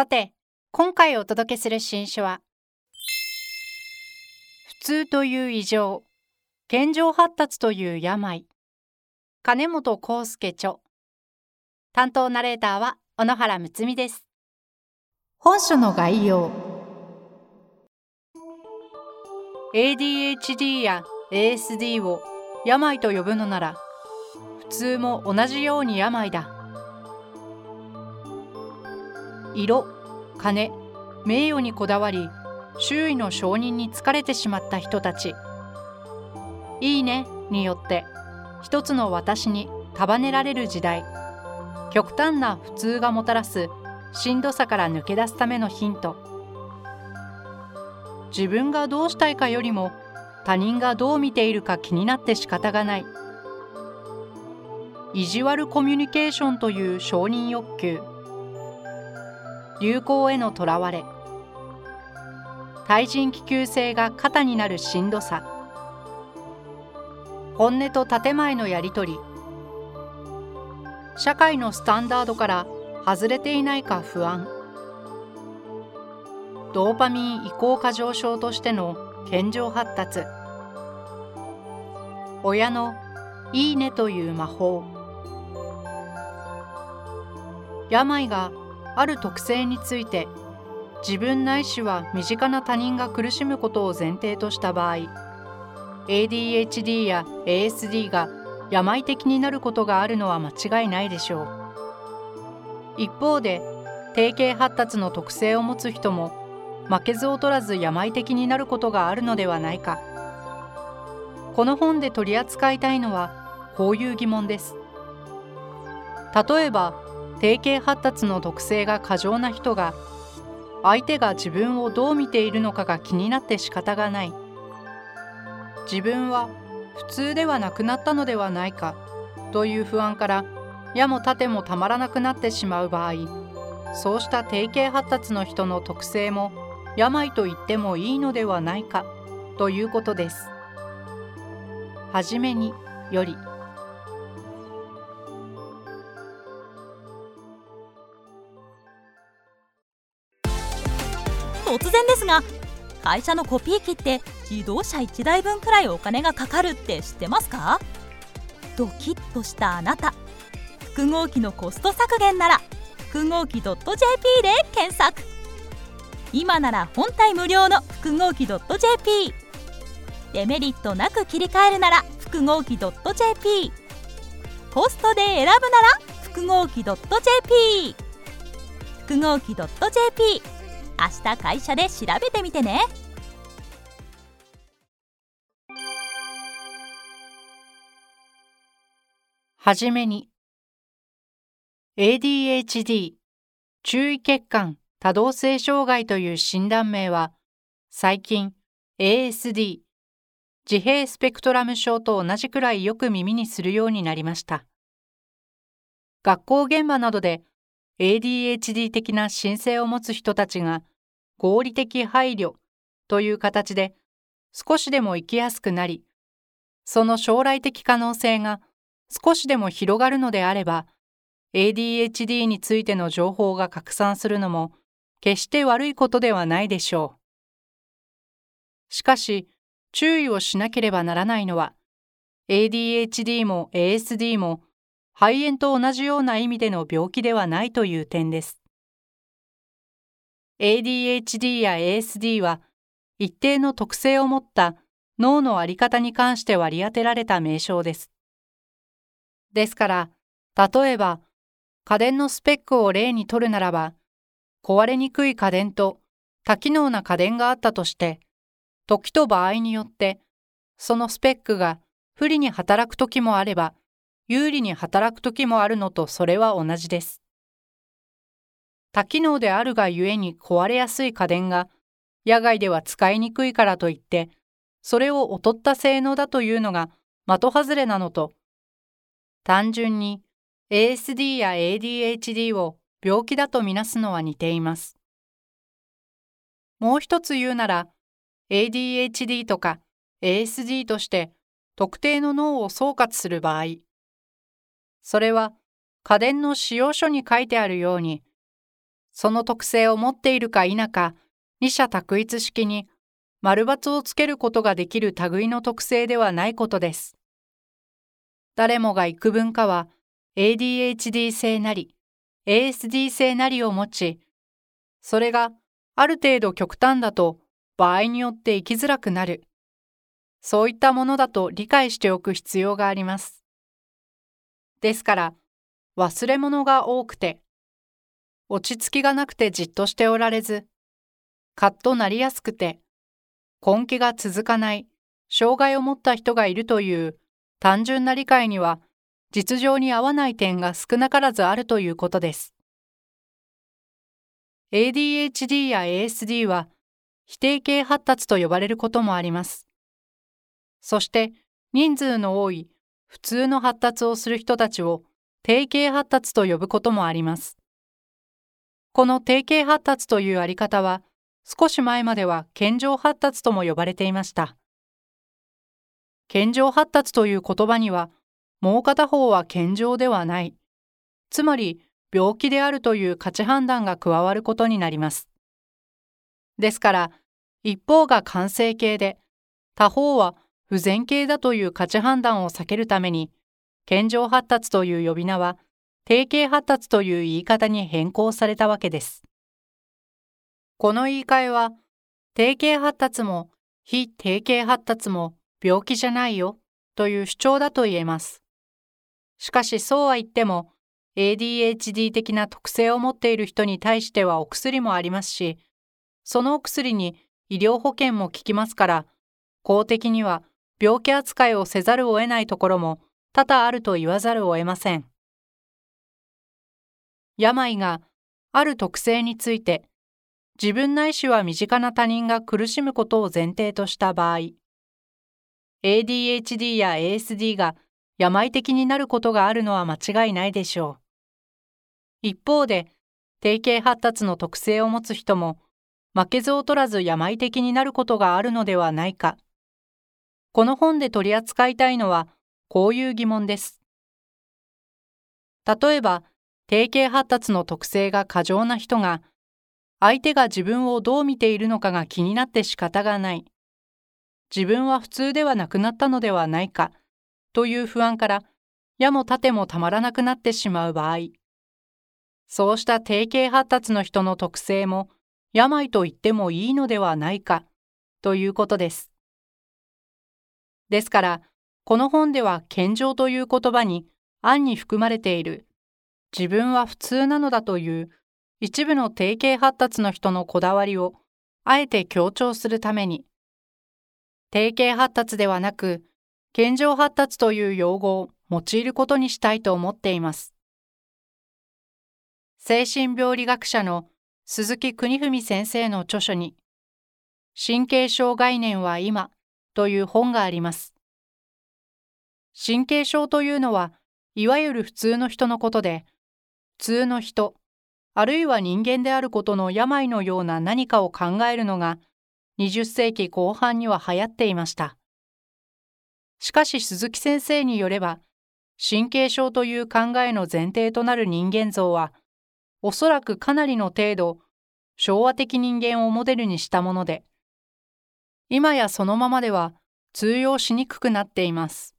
さて今回お届けする新書は普通という異常健常発達という病。金本康介著。担当ナレーターは小野原睦美です。本書の概要。ADHD や ASD を病と呼ぶのなら普通も同じように病だ色金名誉にこだわり周囲の承認に疲れてしまった人たち「いいね」によって一つの私に束ねられる時代。極端な普通がもたらすしんどさから抜け出すためのヒント。自分がどうしたいかよりも他人がどう見ているか気になって仕方がない。意地悪コミュニケーションという承認欲求。流行へのとらわれ。対人気球性が肩になるしんどさ。本音と建前のやり取り。社会のスタンダードから外れていないか不安。ドーパミン移行過剰症としての健常発達。親の「いいね」という魔法。病がある特性について自分ないしは身近な他人が苦しむことを前提とした場合 ADHD や ASD が病的になることがあるのは間違いないでしょう。一方で定型発達の特性を持つ人も負けず劣らず病的になることがあるのではないか。この本で取り扱いたいのはこういう疑問です。例えば定型発達の特性が過剰な人が相手が自分をどう見ているのかが気になって仕方がない自分は普通ではなくなったのではないかという不安から矢も盾もたまらなくなってしまう場合そうした定型発達の人の特性も病と言ってもいいのではないかということです。はじめによりが会社のコピー機って自動車1台分くらいお金がかかるって知ってますか？ドキッとしたあなた。複合機のコスト削減なら複合機 .jp で検索。今なら本体無料の複合機 .jp デメリットなく切り替えるなら複合機 .jp コストで選ぶなら複合機 .jp 複合機 .jp 明日会社で調べてみてねはじめに ADHD 注意欠陥多動性障害という診断名は最近 ASD 自閉スペクトラム症と同じくらいよく耳にするようになりました。学校現場などで ADHD 的な申請を持つ人たちが合理的配慮という形で少しでも生きやすくなり、その将来的可能性が少しでも広がるのであれば、ADHD についての情報が拡散するのも決して悪いことではないでしょう。しかし、注意をしなければならないのは ADHD も ASD も肺炎と同じような意味での病気ではないという点です。ADHD や ASD は一定の特性を持った脳の在り方に関して割り当てられた名称です。ですから、例えば家電のスペックを例にとるならば、壊れにくい家電と多機能な家電があったとして、時と場合によって、そのスペックが不利に働く時もあれば、有利に働く時もあるのとそれは同じです。多機能であるがゆえに壊れやすい家電が野外では使いにくいからといってそれを劣った性能だというのが的外れなのと単純に ASD や ADHD を病気だとみなすのは似ています。もう一つ言うなら ADHD とか ASD として特定の脳を総括する場合それは家電の使用書に書いてあるようにその特性を持っているか否か二者択一式に丸×をつけることができる類の特性ではないことです。誰もが幾分かは ADHD 性なり ASD 性なりを持ち、それがある程度極端だと場合によって生きづらくなる。そういったものだと理解しておく必要があります。ですから、忘れ物が多くて、落ち着きがなくてじっとしておられず、カッとなりやすくて、根気が続かない、障害を持った人がいるという単純な理解には、実情に合わない点が少なからずあるということです。ADHD や ASD は、否定形発達と呼ばれることもあります。そして、人数の多い普通の発達をする人たちを定型発達と呼ぶこともあります。この定型発達というあり方は、少し前までは健常発達とも呼ばれていました。健常発達という言葉には、もう片方は健常ではない、つまり病気であるという価値判断が加わることになります。ですから、一方が完成形で、他方は不全形だという価値判断を避けるために、健常発達という呼び名は、定型発達という言い方に変更されたわけです。この言い換えは、定型発達も非定型発達も病気じゃないよという主張だと言えます。しかしそうは言っても、ADHD 的な特性を持っている人に対してはお薬もありますし、そのお薬に医療保険も効きますから、公的には病気扱いをせざるを得ないところも多々あると言わざるを得ません。病がある特性について自分ないしは身近な他人が苦しむことを前提とした場合、ADHD や ASD が病的になることがあるのは間違いないでしょう。一方で、定型発達の特性を持つ人も、負けず劣らず病的になることがあるのではないか。この本で取り扱いたいのは、こういう疑問です。例えば、定型発達の特性が過剰な人が、相手が自分をどう見ているのかが気になって仕方がない。自分は普通ではなくなったのではないか、という不安から、矢も盾もたまらなくなってしまう場合、そうした定型発達の人の特性も、病と言ってもいいのではないか、ということです。ですから、この本では健常という言葉に暗に含まれている自分は普通なのだという一部の定型発達の人のこだわりをあえて強調するために定型発達ではなく健常発達という用語を用いることにしたいと思っています。精神病理学者の鈴木邦文先生の著書に神経症概念は今という本があります。神経症というのはいわゆる普通の人のことで通の人あるいは人間であることの病のような何かを考えるのが20世紀後半には流行っていました。しかし鈴木先生によれば、神経症という考えの前提となる人間像は、おそらくかなりの程度、昭和的人間をモデルにしたもので、今やそのままでは通用しにくくなっています。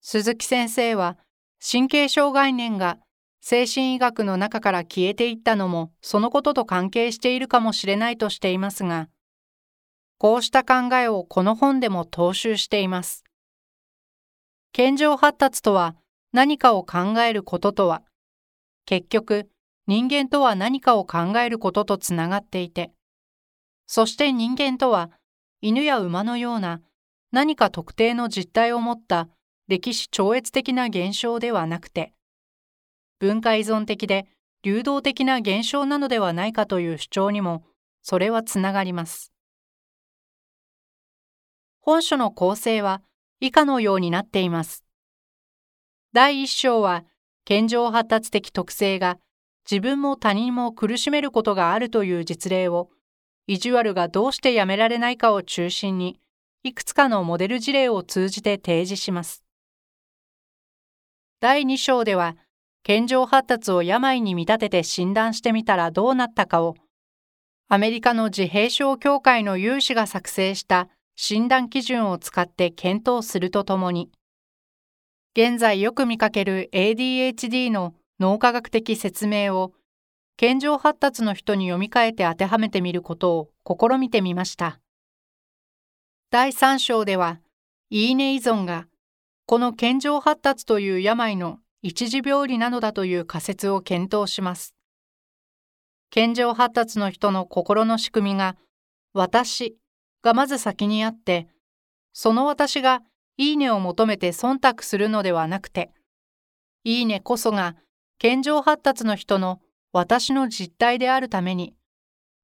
鈴木先生は、神経症概念が精神医学の中から消えていったのもそのことと関係しているかもしれないとしていますが、こうした考えをこの本でも踏襲しています。健常発達とは何かを考えることとは、結局人間とは何かを考えることとつながっていて、そして人間とは犬や馬のような何か特定の実態を持った歴史超越的な現象ではなくて、文化依存的で流動的な現象なのではないかという主張にもそれはつながります。本書の構成は以下のようになっています。第1章は健常発達的特性が自分も他人も苦しめることがあるという実例を意地悪がどうしてやめられないかを中心にいくつかのモデル事例を通じて提示します。第2章では健常発達を病に見立てて診断してみたらどうなったかをアメリカの自閉症協会の有志が作成した診断基準を使って検討するとともに現在よく見かける ADHD の脳科学的説明を健常発達の人に読み替えて当てはめてみることを試みてみました。第3章では、いいね依存が、この健常発達という病の一時病理なのだという仮説を検討します。健常発達の人の心の仕組みが、私がまず先にあって、その私がいいねを求めて忖度するのではなくて、いいねこそが健常発達の人の私の実態であるために、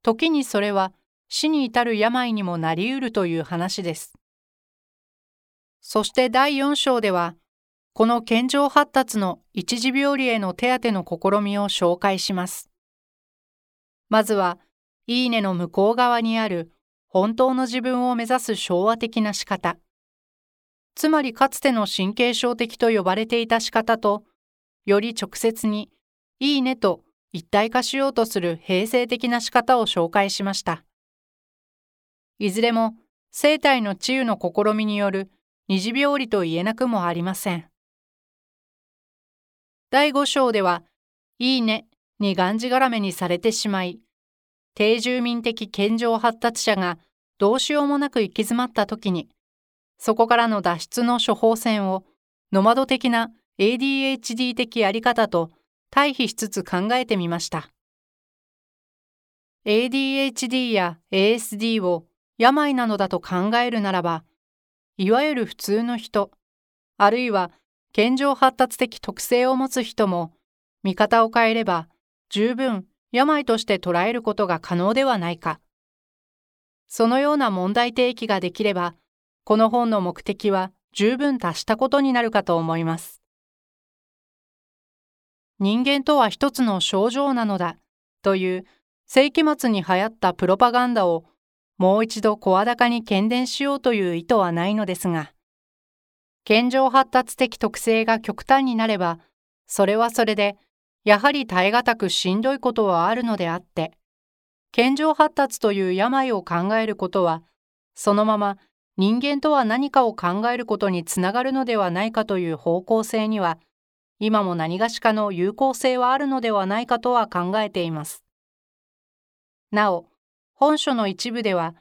時にそれは死に至る病にもなりうるという話です。そして第4章では、この健常発達の一時病理への手当の試みを紹介します。まずは、いいねの向こう側にある本当の自分を目指す昭和的な仕方。つまりかつての神経症的と呼ばれていた仕方と、より直接に、いいねと一体化しようとする平成的な仕方を紹介しました。いずれも生体の治癒の試みによる二次病理と言えなくもありません。第5章では、いいねにがんじがらめにされてしまい、低住民的健常発達者がどうしようもなく行き詰まった時に、そこからの脱出の処方箋をノマド的な ADHD 的やり方と対比しつつ考えてみました。ADHD や ASD を病なのだと考えるならば、いわゆる普通の人、あるいは健常発達的特性を持つ人も、見方を変えれば十分病として捉えることが可能ではないか。そのような問題提起ができれば、この本の目的は十分達したことになるかと思います。人間とは一つの症状なのだという世紀末に流行ったプロパガンダをもう一度声高に喧伝しようという意図はないのですが、健常発達的特性が極端になれば、それはそれで、やはり耐え難くしんどいことはあるのであって、健常発達という病を考えることは、そのまま人間とは何かを考えることにつながるのではないかという方向性には、今も何がしかの有効性はあるのではないかとは考えています。なお、本書の一部では、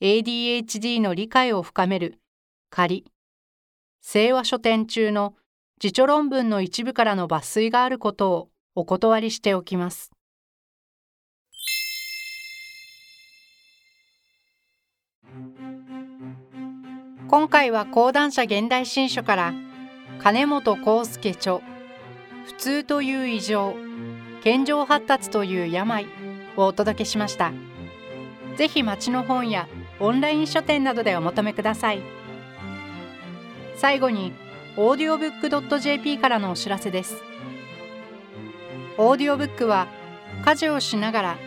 ADHD の理解を深める仮、清和書店中の自著論文の一部からの抜粋があることをお断りしておきます。今回は講談社現代新書から金本康介著普通という異常健常発達という病をお届けしましたぜひ町の本やオンライン書店などでお求めください最後に audiobook.jp からのお知らせですオーディオブックは家事をしながら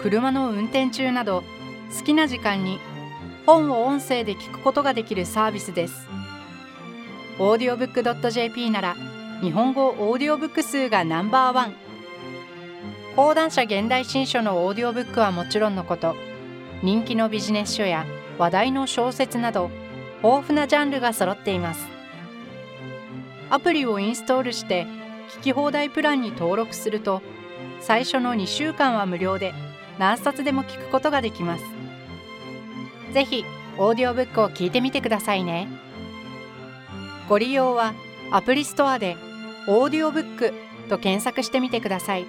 車の運転中など好きな時間に本を音声で聞くことができるサービスです。audiobook.jp なら日本語オーディオブック数がナンバーワン。講談社現代新書のオーディオブックはもちろんのこと、人気のビジネス書や話題の小説など豊富なジャンルが揃っています。アプリをインストールして聞き放題プランに登録すると最初の2週間は無料で何冊でも聞くことができます。ぜひオーディオブックを聞いてみてくださいねご利用はアプリストアでオーディオブックと検索してみてください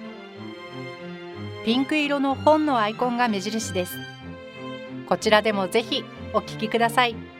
ピンク色の本のアイコンが目印ですこちらでもぜひお聞きください。